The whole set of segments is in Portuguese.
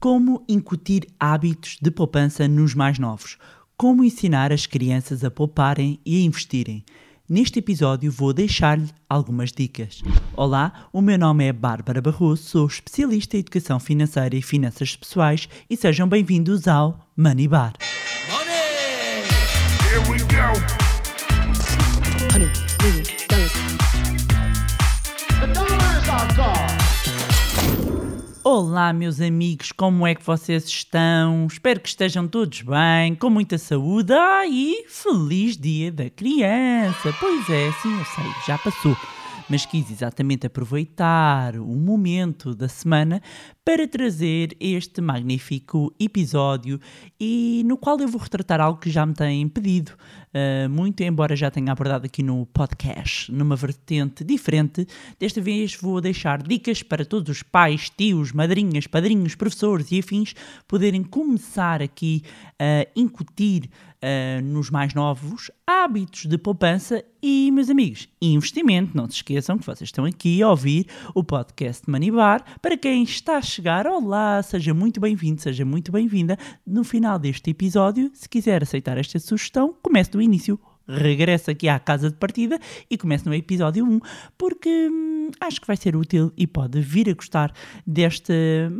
Como incutir hábitos de poupança nos mais novos? Como ensinar as crianças a pouparem e a investirem? Neste episódio vou deixar-lhe algumas dicas. Olá, o meu nome é Bárbara Barroso, sou especialista em educação financeira e finanças pessoais e sejam bem-vindos ao Money Bar. Money! Here we go! Olá, meus amigos, como é que vocês estão? Espero que estejam todos bem, com muita saúde. Ah, e feliz Dia da Criança! Pois é, sim, eu sei, já passou. Mas quis exatamente aproveitar o momento da semana para trazer este magnífico episódio e no qual eu vou retratar algo que já me têm pedido uh, muito, embora já tenha abordado aqui no podcast, numa vertente diferente. Desta vez vou deixar dicas para todos os pais, tios, madrinhas, padrinhos, professores e afins poderem começar aqui a incutir uh, nos mais novos hábitos de poupança e, meus amigos, investimento. Não se esqueçam que vocês estão aqui a ouvir o podcast Money Bar. Para quem está a chegar, olá, seja muito bem-vindo, seja muito bem-vinda. No final deste episódio, se quiser aceitar esta sugestão, comece do início regresso aqui à casa de partida e começo no episódio 1, porque hum, acho que vai ser útil e pode vir a gostar desta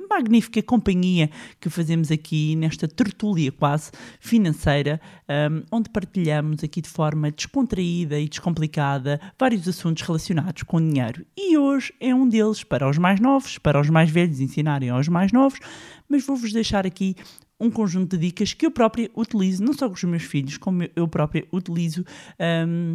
magnífica companhia que fazemos aqui nesta tertúlia quase financeira, um, onde partilhamos aqui de forma descontraída e descomplicada vários assuntos relacionados com dinheiro. E hoje é um deles para os mais novos, para os mais velhos ensinarem aos mais novos, mas vou-vos deixar aqui um conjunto de dicas que eu própria utilizo, não só com os meus filhos, como eu própria utilizo um,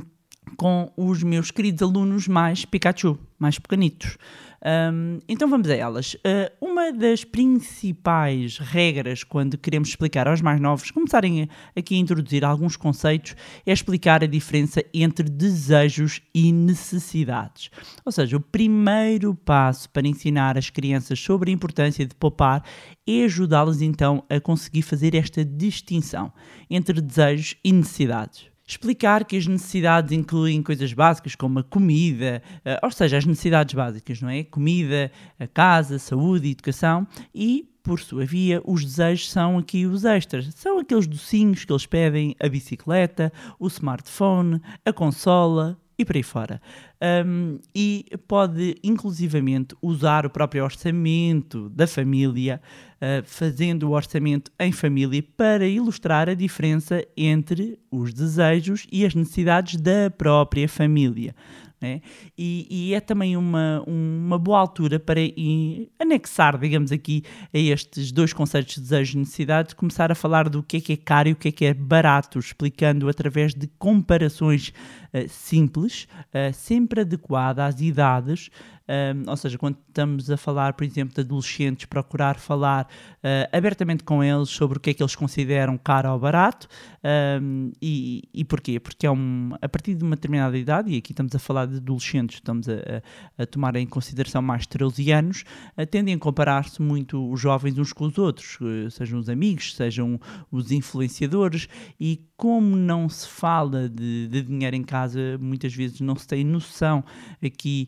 com os meus queridos alunos mais Pikachu, mais pequenitos. Um, então vamos a elas. Uh, uma das principais regras quando queremos explicar aos mais novos, começarem aqui a introduzir alguns conceitos, é explicar a diferença entre desejos e necessidades. Ou seja, o primeiro passo para ensinar as crianças sobre a importância de poupar é ajudá-las então a conseguir fazer esta distinção entre desejos e necessidades explicar que as necessidades incluem coisas básicas como a comida, uh, ou seja, as necessidades básicas, não é? Comida, a casa, saúde, educação e por sua via, os desejos são aqui os extras. São aqueles docinhos que eles pedem, a bicicleta, o smartphone, a consola, e por aí fora. Um, e pode inclusivamente usar o próprio orçamento da família, uh, fazendo o orçamento em família para ilustrar a diferença entre os desejos e as necessidades da própria família. Né? E, e, é também uma, uma boa altura para anexar, digamos aqui, a estes dois conceitos de desejo e necessidade, começar a falar do que é que é caro e o que é que é barato, explicando através de comparações simples, uh, sempre adequada às idades, ou seja, quando estamos a falar, por exemplo, de adolescentes, procurar falar uh, abertamente com eles sobre o que é que eles consideram caro ou barato e, e porquê? Porque é um, a partir de uma determinada idade, e aqui estamos a falar de adolescentes, estamos a, a, tomar em consideração mais 13 anos, tendem a comparar-se muito os jovens uns com os outros, sejam os amigos, sejam os influenciadores, e como não se fala de, de dinheiro em casa, muitas vezes não se tem noção aqui.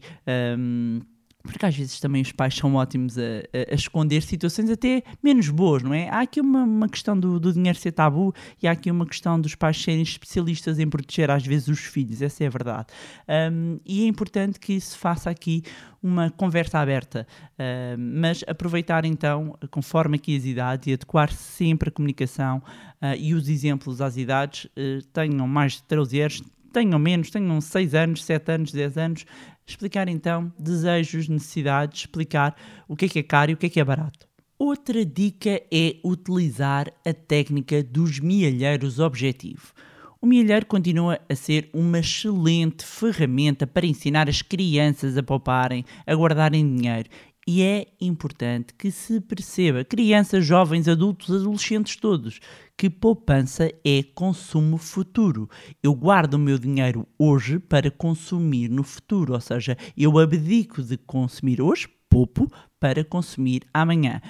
Um, porque às vezes também os pais são ótimos a, a, a, esconder situações até menos boas, não é? Há aqui uma, uma questão do, do, dinheiro ser tabu e há aqui uma questão dos pais serem especialistas em proteger às vezes os filhos, essa é a verdade. Um, e é importante que se faça aqui uma conversa aberta, uh, mas aproveitar então, conforme aqui as idades, e adequar sempre a comunicação uh, e os exemplos às idades, uh, tenham mais de 13 anos, tenham menos, tenham 6 anos, 7 anos, 10 anos, explicar então desejos, necessidades, explicar o que é que é caro e o que é que é barato. Outra dica é utilizar a técnica dos mielheiros objetivo. O mielheiro continua a ser uma excelente ferramenta para ensinar as crianças a pouparem, a guardarem dinheiro e é importante que se perceba, crianças, jovens, adultos, adolescentes todos, que poupança é consumo futuro. Eu guardo o meu dinheiro hoje para consumir no futuro, ou seja, eu abdico de consumir hoje, poupo, para consumir amanhã.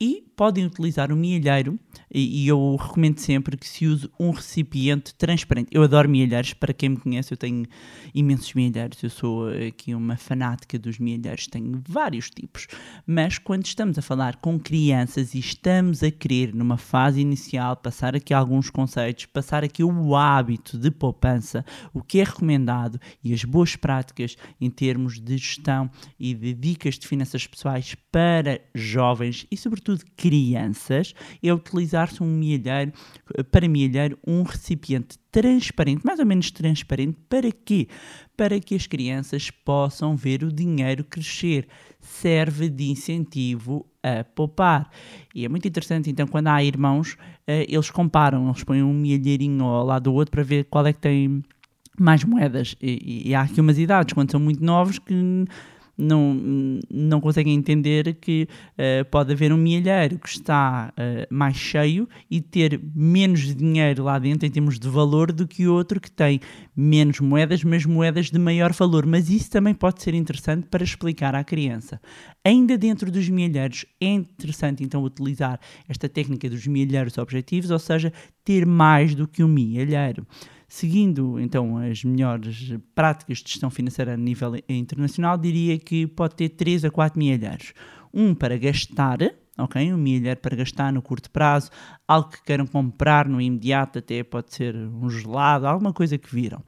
E podem utilizar o mielheiro e, e, eu recomendo sempre que se use um recipiente transparente. Eu adoro mielheiros, para quem me conhece, eu tenho imensos mielheiros, eu sou aqui uma fanática dos mielheiros, tenho vários tipos, mas quando estamos a falar com crianças e estamos a querer, numa fase inicial, passar aqui alguns conceitos, passar aqui o hábito de poupança, o que é recomendado e as boas práticas em termos de gestão e de dicas de finanças pessoais para jovens e, sobretudo, sobretudo crianças, é utilizar-se um milheiro, para milheiro, um recipiente transparente, mais ou menos transparente, para quê? Para que as crianças possam ver o dinheiro crescer. Serve de incentivo a poupar. E é muito interessante, então, quando há irmãos, eh, eles comparam, eles põem um milheirinho ao lado do outro para ver qual é que tem mais moedas. E, e há aqui umas idades, quando são muito novos, que não, não conseguem entender que uh, pode haver um milheiro que está uh, mais cheio e ter menos dinheiro lá dentro em termos de valor do que outro que tem menos moedas, mas moedas de maior valor. Mas isso também pode ser interessante para explicar à criança. Ainda dentro dos milheiros, é interessante então utilizar esta técnica dos milheiros objetivos, ou seja, ter mais do que um milheiro. Seguindo então as melhores práticas de gestão financeira a nível internacional, diria que pode ter 3 a 4 milhares. Um para gastar, ok? Um milheiro para gastar no curto prazo, algo que queiram comprar no imediato, até pode ser um gelado, alguma coisa que viram.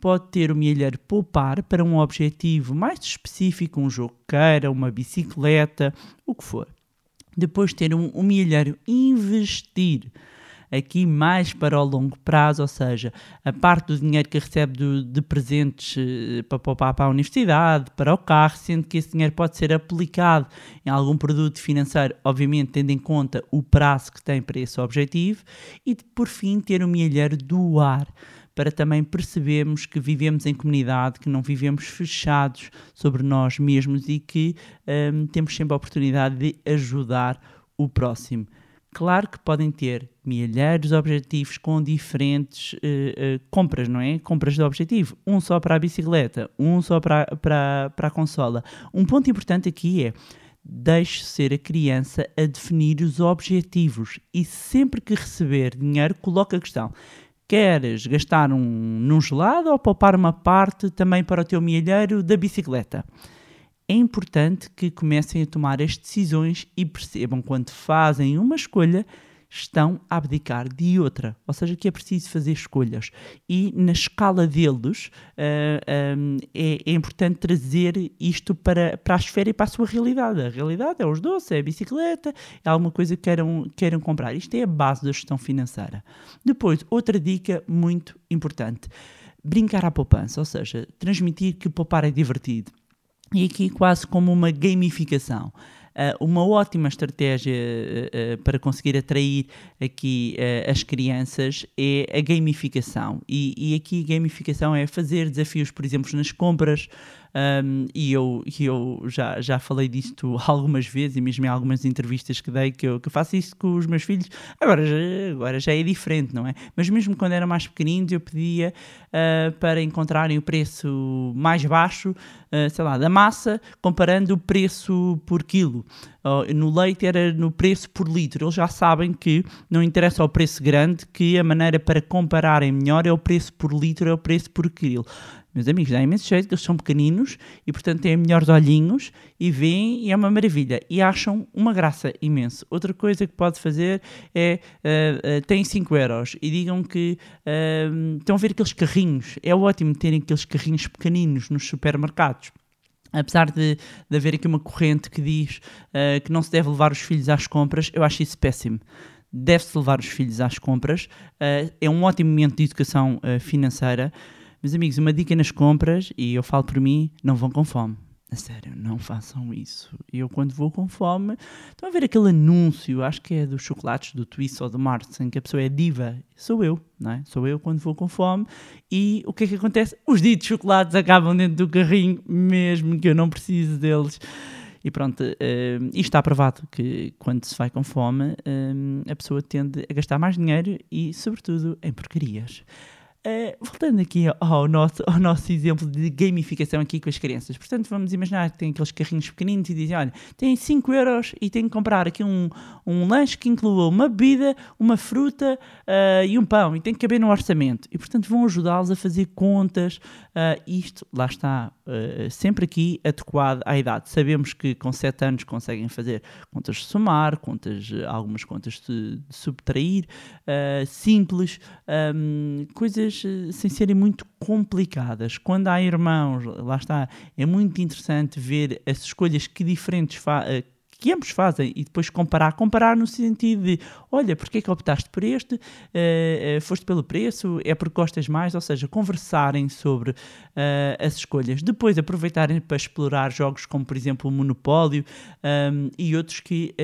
Pode ter o milheiro poupar para um objetivo mais específico, um jogo que queira, uma bicicleta, o que for. Depois ter um, um milheiro investir aqui mais para o longo prazo, ou seja, a parte do dinheiro que recebe do, de presentes eh, para poupar para a universidade, para o carro, sendo que esse dinheiro pode ser aplicado em algum produto financeiro, obviamente tendo em conta o prazo que tem para esse objetivo, e por fim ter o milheiro doar para também percebermos que vivemos em comunidade, que não vivemos fechados sobre nós mesmos e que um, temos sempre a oportunidade de ajudar o próximo. Claro que podem ter milhares de objetivos com diferentes uh, uh, compras, não é? Compras de objetivo. Um só para a bicicleta, um só para, para, para a consola. Um ponto importante aqui é deixe ser a criança a definir os objetivos e sempre que receber dinheiro, coloque a questão. Queres gastar um, num gelado ou poupar uma parte também para o teu milheiro da bicicleta? é importante que comecem a tomar as decisões e percebam quando fazem uma escolha estão a abdicar de outra, ou seja, que é preciso fazer escolhas. E na escala deles uh, ah, um, ah, é, é, importante trazer isto para, para a esfera e para a sua realidade. A realidade é os doces, é a bicicleta, é alguma coisa que queiram, queiram comprar. Isto é a base da gestão financeira. Depois, outra dica muito importante: brincar à poupança, ou seja, transmitir que poupar é divertido e aqui quase como uma gamificação. Uh, uma ótima estratégia uh, uh, para conseguir atrair aqui as crianças é a gamificação. E, e aqui a gamificação é fazer desafios, por exemplo, nas compras, um, e eu, eu já, já falei disto algumas vezes, e mesmo em algumas entrevistas que dei, que eu, que faço isso com os meus filhos. Agora já, agora já é diferente, não é? Mas mesmo quando eram mais pequeninos, eu pedia uh, para encontrarem o preço mais baixo, uh, sei lá, da massa, comparando o preço por quilo. No leite era no preço por litro. Eles já sabem que não interessa o preço grande, que a maneira para compararem melhor é o preço por litro, é o preço por quilo. Meus amigos, dá imenso jeito eles são pequeninos e, portanto, têm melhores olhinhos e veem e é uma maravilha. E acham uma graça imenso. Outra coisa que pode fazer é, uh, uh, tem 5 euros e digam que uh, estão a ver aqueles carrinhos. É ótimo terem aqueles carrinhos pequeninos nos supermercados. Apesar de, de haver aqui uma corrente que diz que não se deve levar os filhos às compras, eu acho isso péssimo deve-se levar os filhos às compras. Uh, é um ótimo momento de educação uh, financeira. Meus amigos, uma dica nas compras, e eu falo por mim, não vão com fome. A sério, não façam isso. Eu, quando vou com fome, estão a ver aquele anúncio, acho que é dos chocolates do Twist ou do Mars, em que a pessoa é diva. Sou eu, não é? Sou eu quando vou com fome. E o que é que acontece? Os ditos chocolates acabam dentro do carrinho, mesmo que eu não precise deles. E pronto, uh, isto está provado que quando se vai com fome, uh, a pessoa tende a gastar mais dinheiro e, sobretudo, em porcarias. Uh, voltando aqui ao nosso, ao nosso exemplo de gamificação aqui com as crianças. Portanto, vamos imaginar que tem aqueles carrinhos pequeninos e dizem, olha, tem 5 euros e tem que comprar aqui um, um lanche que inclua uma bebida, uma fruta uh, e um pão e tem que caber no orçamento. E, portanto, vão ajudá-los a fazer contas. Uh, isto, lá está, sempre aqui adequado à idade. Sabemos que com 7 anos conseguem fazer contas de somar, contas, algumas contas de, de subtrair, simples, um, coisas coisas eh, sem serem muito complicadas. Quando há irmãos, lá está, é muito interessante ver as escolhas que diferentes eh, que ambos fazem e depois comparar. Comparar no sentido de, olha, porque é que optaste por este? Uh, uh, foste pelo preço? É porque gostas mais? Ou seja, conversarem sobre uh, as escolhas. Depois aproveitarem para explorar jogos como, por exemplo, o Monopólio um, e outros que,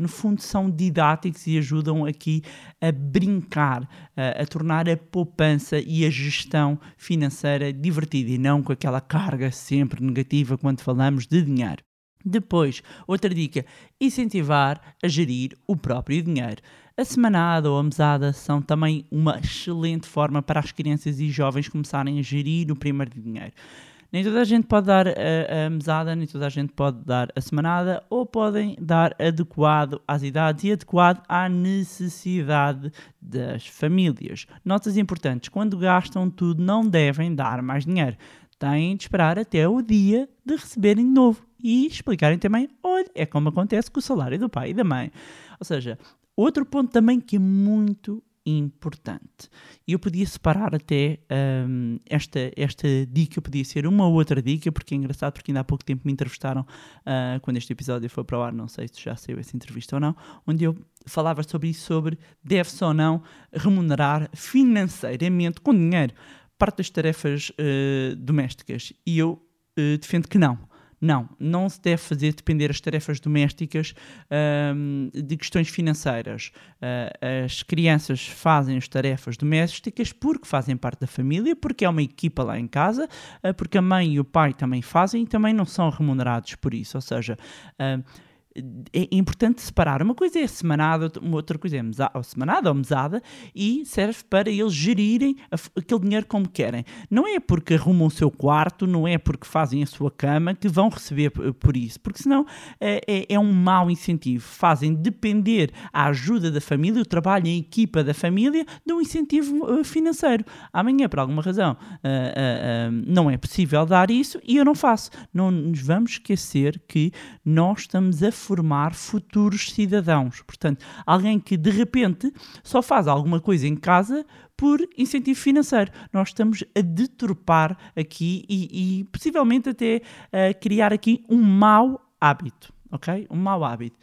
no fundo, são didáticos e ajudam aqui a brincar, a tornar a poupança e a gestão financeira divertida e não com aquela carga sempre negativa quando falamos de dinheiro. Depois, outra dica: incentivar a gerir o próprio dinheiro. A semanada ou a mesada são também uma excelente forma para as crianças e jovens começarem a gerir o primeiro dinheiro. Nem toda a gente pode dar a, a, mesada, nem toda a gente pode dar a semanada, ou podem dar adequado às idades e adequado à necessidade das famílias. Notas importantes: quando gastam tudo, não devem dar mais dinheiro. Têm de esperar até o dia de receberem de novo e explicarem também, olha, é como acontece com o salário do pai e da mãe. Ou seja, outro ponto também que é muito importante. Eu podia separar até um, esta, esta dica, podia ser uma ou outra dica, porque é engraçado, porque ainda há pouco tempo me entrevistaram, uh, quando este episódio foi para o ar, não sei se já saiu essa entrevista ou não, onde eu falava sobre isso, sobre deve-se ou não remunerar financeiramente com dinheiro parte das tarefas uh, domésticas. E eu uh, defendo que não não, não se deve fazer depender as tarefas domésticas um, de questões financeiras. Uh, as crianças fazem as tarefas domésticas porque fazem parte da família, porque é uma equipa lá em casa, uh, porque a mãe e o pai também fazem e também não são remunerados por isso. Ou seja, uh, é importante separar. Uma coisa é semanada, uma outra coisa é mesada, ou semanada ou mesada e serve para eles gerirem aquele dinheiro como querem. Não é porque arrumam o seu quarto, não é porque fazem a sua cama que vão receber por isso, porque senão é, é, é um mau incentivo. Fazem depender a ajuda da família, o trabalho em equipa da família, de um incentivo uh, financeiro. Amanhã, por alguma razão, uh, uh, não é possível dar isso e eu não faço. Não nos vamos esquecer que nós estamos a formar futuros cidadãos. Portanto, alguém que de repente só faz alguma coisa em casa por incentivo financeiro. Nós estamos a deturpar aqui e, e possivelmente até a criar aqui um mau hábito, ok? Um mau hábito.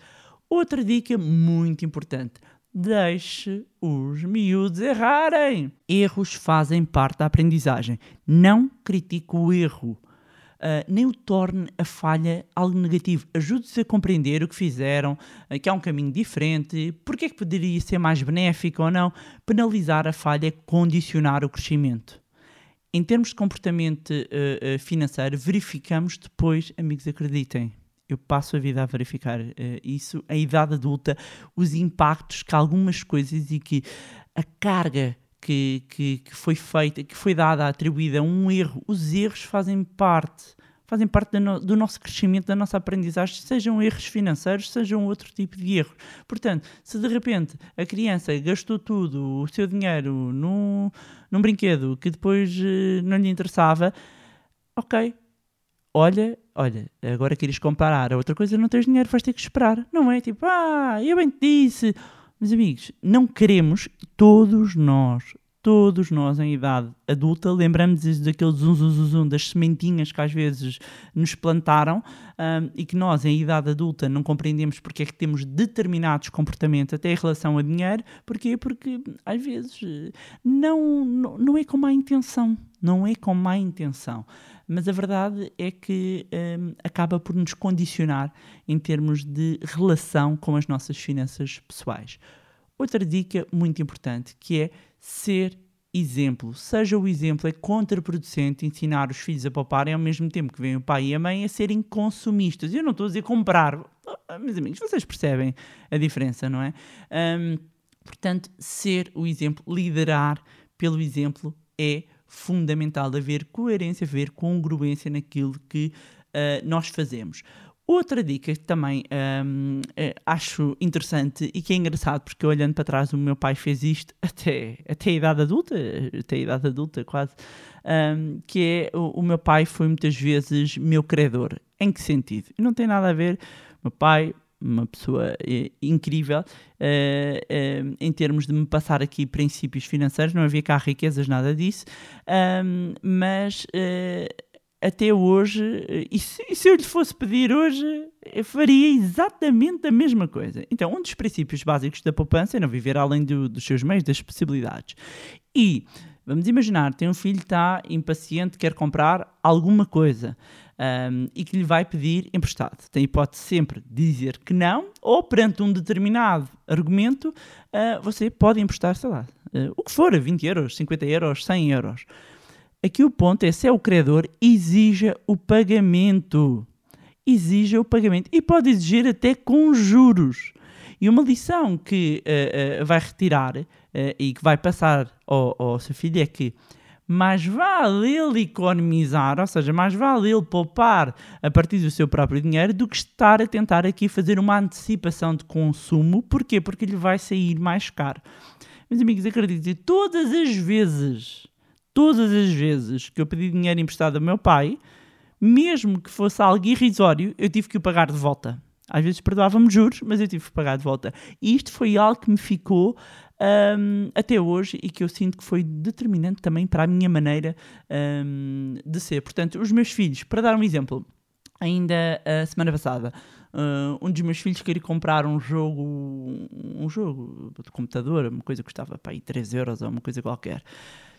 Outra dica muito importante. Deixe os miúdos errarem. Erros fazem parte da aprendizagem. Não critique o erro uh, nem o torne a falha algo negativo. Ajude-se a compreender o que fizeram, uh, que há um caminho diferente, porque é que poderia ser mais benéfico ou não. Penalizar a falha é condicionar o crescimento. Em termos de comportamento uh, financeiro, verificamos depois, amigos, acreditem, eu passo a vida a verificar isso, a idade adulta, os impactos que algumas coisas e que a carga que, que, que foi feita, que foi dada, atribuída a um erro, os erros fazem parte fazem parte do, no, do, nosso crescimento, da nossa aprendizagem, sejam erros financeiros, sejam outro tipo de erros. Portanto, se de repente a criança gastou tudo o seu dinheiro num, num brinquedo que depois uh, não lhe interessava, ok, olha, olha, agora queres comparar a outra coisa, não tens dinheiro, vais ter que esperar. Não é tipo, ah, eu bem te disse meus amigos, não queremos, todos nós, todos nós em idade adulta, lembramos-nos daqueles zum, zum, zum, zum, das sementinhas que às vezes nos plantaram um, e que nós em idade adulta não compreendemos porque é que temos determinados comportamentos até em relação a dinheiro. Porquê? Porque às vezes não, não, não é com má intenção, não é com má intenção mas a verdade é que um, acaba por nos condicionar em termos de relação com as nossas finanças pessoais. Outra dica muito importante que é ser exemplo. Seja o exemplo, é contraproducente ensinar os filhos a pouparem ao mesmo tempo que vem o pai e a mãe a serem consumistas. Eu não estou a dizer comprar. Oh, meus amigos, vocês percebem a diferença, não é? Um, portanto, ser o exemplo, liderar pelo exemplo é fundamental haver coerência, haver congruência naquilo que uh, nós fazemos. Outra dica que também um, é, acho interessante e que é engraçado, porque olhando para trás, o meu pai fez isto até, até a idade adulta, até a idade adulta quase, um, que é o, o, meu pai foi muitas vezes meu credor. Em que sentido? Não tem nada a ver, meu pai, uma pessoa é, incrível uh, uh, em termos de me passar aqui princípios financeiros, não havia cá riquezas, nada disso, mas. Até hoje, e se, e se, eu lhe fosse pedir hoje, eu faria exatamente a mesma coisa. Então, um dos princípios básicos da poupança é não viver além do, dos seus meios, das possibilidades. E, vamos imaginar, tem um filho que está impaciente, quer comprar alguma coisa um, e que lhe vai pedir emprestado. Tem hipótese sempre de dizer que não, ou perante um determinado argumento, uh, você pode emprestar, sei lá, uh, o que for, 20 euros, 50 euros, 100 euros. Aqui o ponto é se é o credor, exija o pagamento. Exija o pagamento. E pode exigir até com juros. E uma lição que uh, vai retirar e que vai passar ao, ao seu filho é que mais vale ele economizar, ou seja, mais vale ele poupar a partir do seu próprio dinheiro do que estar a tentar aqui fazer uma antecipação de consumo. Porquê? Porque lhe vai sair mais caro. Meus amigos, acreditem, todas as vezes todas as vezes que eu pedi dinheiro emprestado ao meu pai, mesmo que fosse algo irrisório, eu tive que o pagar de volta. Às vezes perdoava-me juros, mas eu tive que pagar de volta. E isto foi algo que me ficou um, até hoje e que eu sinto que foi determinante também para a minha maneira um, de ser. Portanto, os meus filhos, para dar um exemplo, ainda a semana passada, uh, um dos meus filhos queria comprar um jogo, um jogo de computador, uma coisa que custava para aí 3 euros ou uma coisa qualquer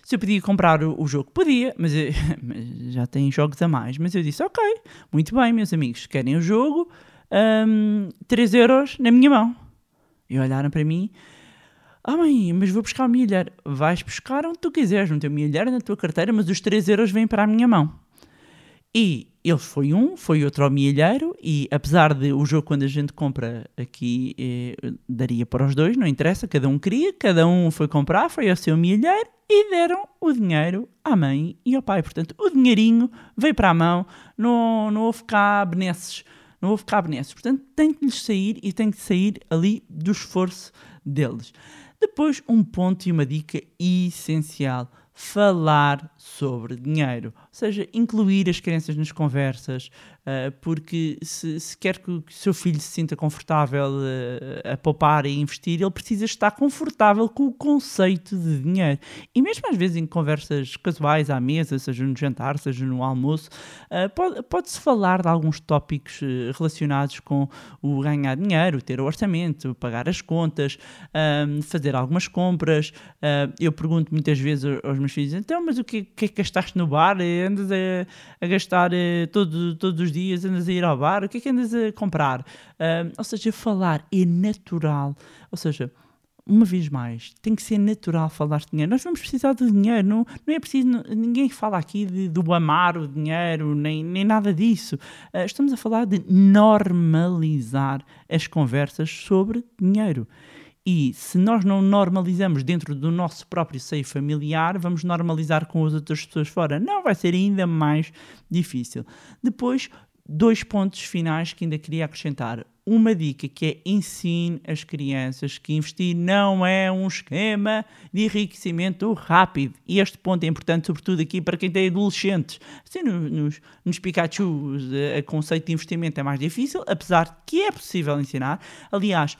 se eu podia comprar o, o jogo, podia, mas, eu, mas, já tem jogos a mais. Mas eu disse, ok, muito bem, meus amigos, querem o jogo, um, 3 euros na minha mão. E olharam para mim, ah mãe, mas vou buscar o milhar. Vais buscar onde tu quiseres, não tem o na tua carteira, mas os 3 euros vêm para a minha mão. E ele foi um, foi outro ao milheiro, e apesar de o jogo, quando a gente compra aqui, eh, daria para os dois, não interessa, cada um queria, cada um foi comprar, foi ao seu milheiro e deram o dinheiro à mãe e ao pai. Portanto, o dinheirinho veio para a mão, não, não houve cá benesses, não houve cá benesses. Portanto, tem que lhes sair e tem que sair ali do esforço deles. Depois, um ponto e uma dica essencial falar sobre dinheiro, ou seja, incluir as crianças nas conversas, uh, porque se, se, quer que o seu filho se sinta confortável uh, a poupar e investir, ele precisa estar confortável com o conceito de dinheiro. E mesmo às vezes em conversas casuais à mesa, seja no jantar, seja no almoço, pode, pode-se falar de alguns tópicos relacionados com o ganhar dinheiro, ter o orçamento, pagar as contas, fazer algumas compras. eu pergunto muitas vezes aos meus filhos, então, mas o que, que é que gastaste no bar? Andas a, a gastar uh, todo, todos os dias, andas a ir ao bar? O que é que andas a comprar? Uh, ou seja, falar é natural. Ou seja, uma vez mais, tem que ser natural falar de dinheiro. Nós vamos precisar de dinheiro, não, não é preciso. Ninguém fala aqui de, do amar o dinheiro, nem, nem nada disso. Uh, estamos a falar de normalizar as conversas sobre dinheiro. E se nós não normalizamos dentro do nosso próprio seio familiar, vamos normalizar com as outras pessoas fora. Não, vai ser ainda mais difícil. Depois, dois pontos finais que ainda queria acrescentar. Uma dica que é ensine as crianças que investir não é um esquema de enriquecimento rápido. E este ponto é importante, sobretudo aqui para quem tem adolescentes. Assim, nos, nos Pikachu, o eh, conceito de investimento é mais difícil, apesar de que é possível ensinar. Aliás,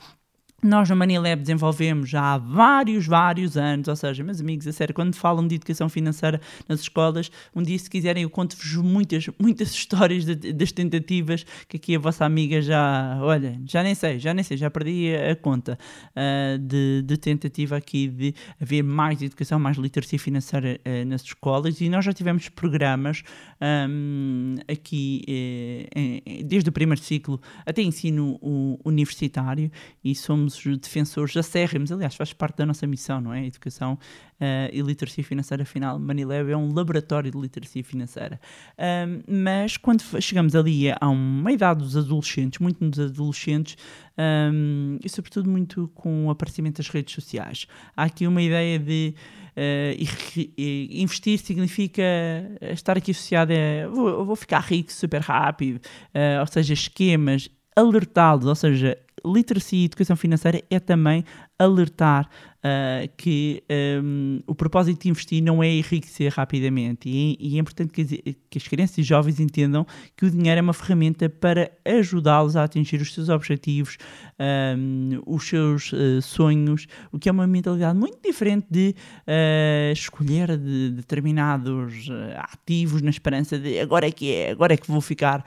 nós no Manilab desenvolvemos já há vários, vários anos, ou seja, meus amigos, a sério, quando falam de educação financeira nas escolas, um dia se quiserem eu conto-vos muitas, muitas histórias de, das tentativas que aqui a vossa amiga já, olha, já nem sei, já nem sei, já perdi a, conta uh, de, de, tentativa aqui de haver mais educação, mais literacia financeira uh, nas escolas. E nós já tivemos programas um, aqui uh, desde o primeiro ciclo até ensino universitário e somos somos defensores acérrimos, aliás, faz parte da nossa missão, não é? Educação uh, e literacia financeira, afinal, Manilab é um laboratório de literacia financeira. Um, mas quando chegamos ali a uma idade dos adolescentes, muito nos adolescentes, um, e sobretudo muito com o aparecimento das redes sociais, há aqui uma ideia de Uh, investir significa estar aqui associado a vou, vou ficar rico super rápido, uh, ou seja, esquemas, alertá-los, ou seja, literacia e educação financeira é também alertar uh, que um, o propósito de investir não é enriquecer rapidamente e, e é importante que as, que as, crianças e jovens entendam que o dinheiro é uma ferramenta para ajudá-los a atingir os seus objetivos, um, os seus uh, sonhos, o que é uma mentalidade muito diferente de uh, escolher de determinados ativos na esperança de agora é que é, agora é que vou ficar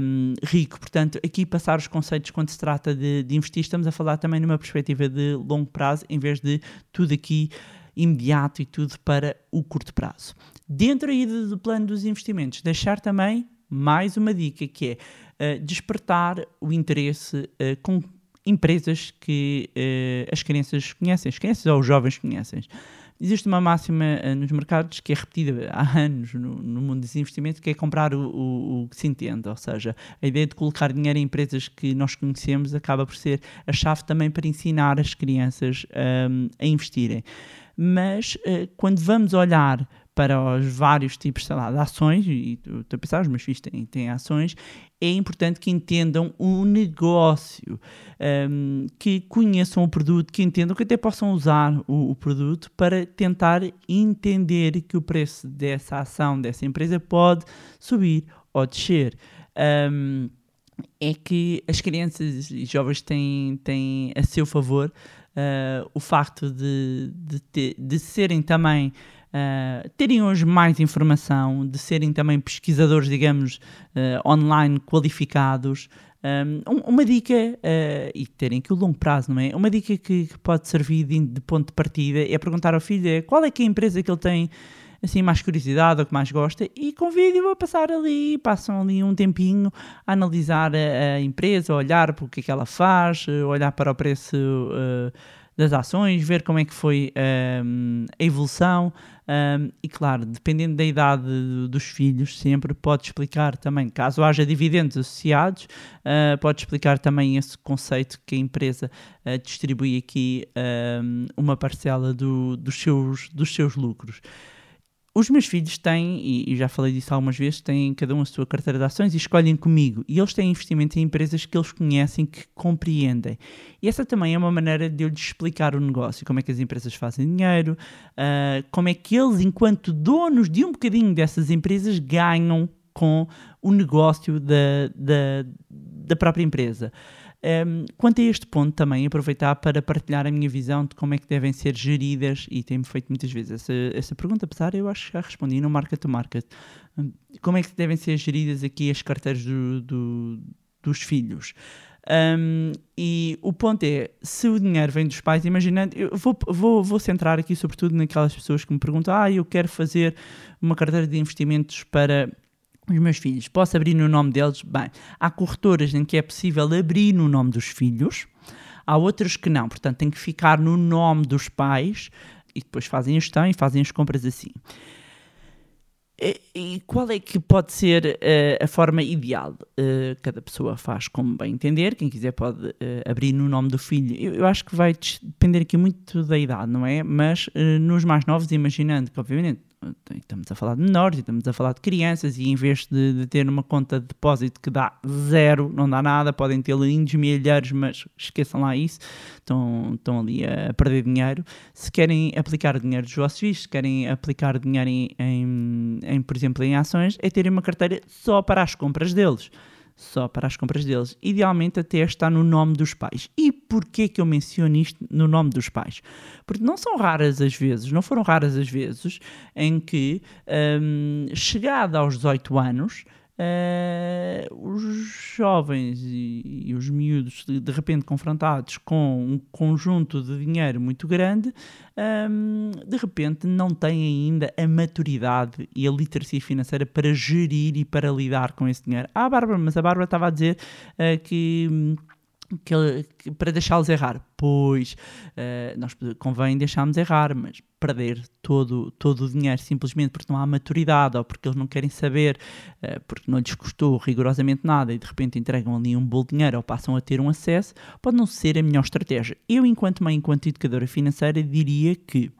um, rico. Portanto, aqui passar os conceitos quando se trata de, de investir, estamos a falar também numa perspectiva de longo prazo, em vez de tudo aqui imediato e tudo para o curto prazo. Dentro aí do plano dos investimentos, deixar também mais uma dica que é uh, despertar o interesse uh, com empresas que uh, as crianças conhecem, as crianças ou os jovens conhecem. Existe uma máxima uh, nos mercados que é repetida há anos no, no mundo dos investimentos, que é comprar o, o, o, que se entende, ou seja, a ideia de colocar dinheiro em empresas que nós conhecemos acaba por ser a chave também para ensinar as crianças um, a investirem. Mas uh, quando vamos olhar para os vários tipos sei lá, de ações, e estou a pensar, os meus filhos têm, têm ações, é importante que entendam o negócio, um, que conheçam o produto, que entendam que até possam usar o, o, produto para tentar entender que o preço dessa ação, dessa empresa, pode subir ou descer. Um, é que as crianças e jovens têm, têm a seu favor uh, o facto de, de, ter, de serem também uh, terem hoje mais informação, de serem também pesquisadores, digamos, uh, online qualificados. Um, uma dica, uh, e terem aqui o longo prazo, não é? Uma dica que, que pode servir de, de, ponto de partida é perguntar ao filho qual é que é a empresa que ele tem assim mais curiosidade ou que mais gosta e convide-o a passar ali, passam ali um tempinho a analisar a, a empresa, a olhar para o que é que ela faz, olhar para o preço uh, das ações, ver como é que foi um, a evolução um, e claro, dependendo da idade dos filhos, sempre pode explicar também, caso haja dividendos associados, uh, pode explicar também esse conceito que a empresa uh, distribui aqui um, uma parcela do, dos, seus, dos seus lucros. Os meus filhos têm, e, já falei disso algumas vezes, têm cada um a sua carteira de ações e escolhem comigo. E eles têm investimento em empresas que eles conhecem, que compreendem. E essa também é uma maneira de eu lhes explicar o negócio, como é que as empresas fazem dinheiro, uh, como é que eles, enquanto donos de um bocadinho dessas empresas, ganham com o negócio da, da, da própria empresa. Um, quanto a este ponto, também aproveitar para partilhar a minha visão de como é que devem ser geridas, e tenho feito muitas vezes essa, essa pergunta, apesar eu acho que já respondi no Market to Market. Um, como é que devem ser geridas aqui as carteiras do, do, dos filhos? Um, e o ponto é, se o dinheiro vem dos pais, imaginando, eu vou, vou, vou centrar aqui sobretudo naquelas pessoas que me perguntam, ah, eu quero fazer uma carteira de investimentos para os meus filhos, posso abrir no nome deles? Bem, há corretoras em que é possível abrir no nome dos filhos, há outras que não, portanto tem que ficar no nome dos pais e depois fazem a gestão e fazem as compras assim. E qual é que pode ser uh, a forma ideal? Uh, cada pessoa faz como bem entender, quem quiser pode uh, abrir no nome do filho. Eu, eu, acho que vai depender aqui muito da idade, não é? Mas nos mais novos, imaginando que, obviamente, estamos a falar de menores estamos a falar de crianças e em vez de, de, ter uma conta de depósito que dá zero, não dá nada, podem ter lindos milhares, mas esqueçam lá isso, estão, estão ali a perder dinheiro. Se querem aplicar dinheiro dos vossos filhos, se querem aplicar dinheiro em, em, em, por exemplo, em ações, é terem uma carteira só para as compras deles só para as compras deles. Idealmente até está no nome dos pais. E porquê que eu menciono isto no nome dos pais? Porque não são raras as vezes, não foram raras as vezes em que, um, chegada aos 18 anos, uh, os jovens e, e, os miúdos de, repente confrontados com um conjunto de dinheiro muito grande, um, de repente não têm ainda a maturidade e a literacia financeira para gerir e para lidar com esse dinheiro. Ah, Bárbara, mas a Bárbara estava a dizer uh, que que, que, para deixá-los errar. Pois, uh, nós convém deixarmos errar, mas perder todo, todo o dinheiro simplesmente porque não há maturidade ou porque eles não querem saber, uh, porque não lhes custou rigorosamente nada e de repente entregam ali um bolo de dinheiro ou passam a ter um acesso, pode não ser a melhor estratégia. Eu, enquanto mãe, enquanto educadora financeira, diria que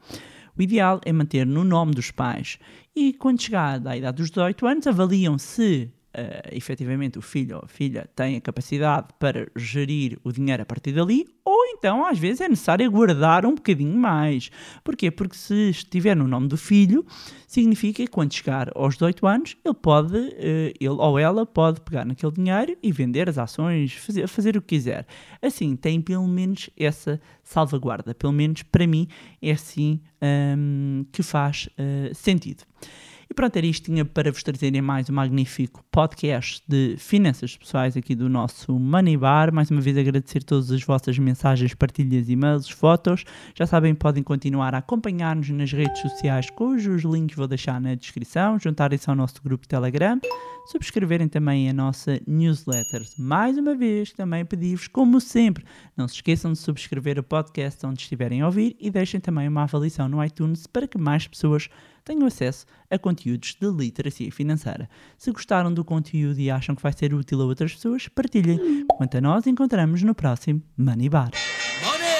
o ideal é manter no nome dos pais e quando chegar à idade dos 18 anos avaliam se uh, efetivamente o filho ou a filha tem a capacidade para gerir o dinheiro a partir dali, ou então às vezes é necessário guardar um bocadinho mais. Porquê? Porque se estiver no nome do filho, significa que quando chegar aos 18 anos, ele pode, uh, ele ou ela pode pegar naquele dinheiro e vender as ações, fazer, fazer o que quiser. Assim, tem pelo menos essa salvaguarda. Pelo menos para mim é assim um, que faz uh, sentido. E pronto, era isto tinha para vos trazerem mais um magnífico podcast de finanças pessoais aqui do nosso Money Bar. Mais uma vez agradecer todas as vossas mensagens, partilhas, e-mails, fotos. Já sabem, podem continuar a acompanhar-nos nas redes sociais, cujos links vou deixar na descrição. Juntarem-se ao nosso grupo Telegram. Subscreverem também a nossa newsletter. Mais uma vez, também pedi-vos, como sempre, não se esqueçam de subscrever o podcast onde estiverem a ouvir e deixem também uma avaliação no iTunes para que mais pessoas tenham acesso a conteúdos de literacia financeira. Se gostaram do conteúdo e acham que vai ser útil a outras pessoas, partilhem. Quanto a nós, encontramos no próximo Money Bar. Money!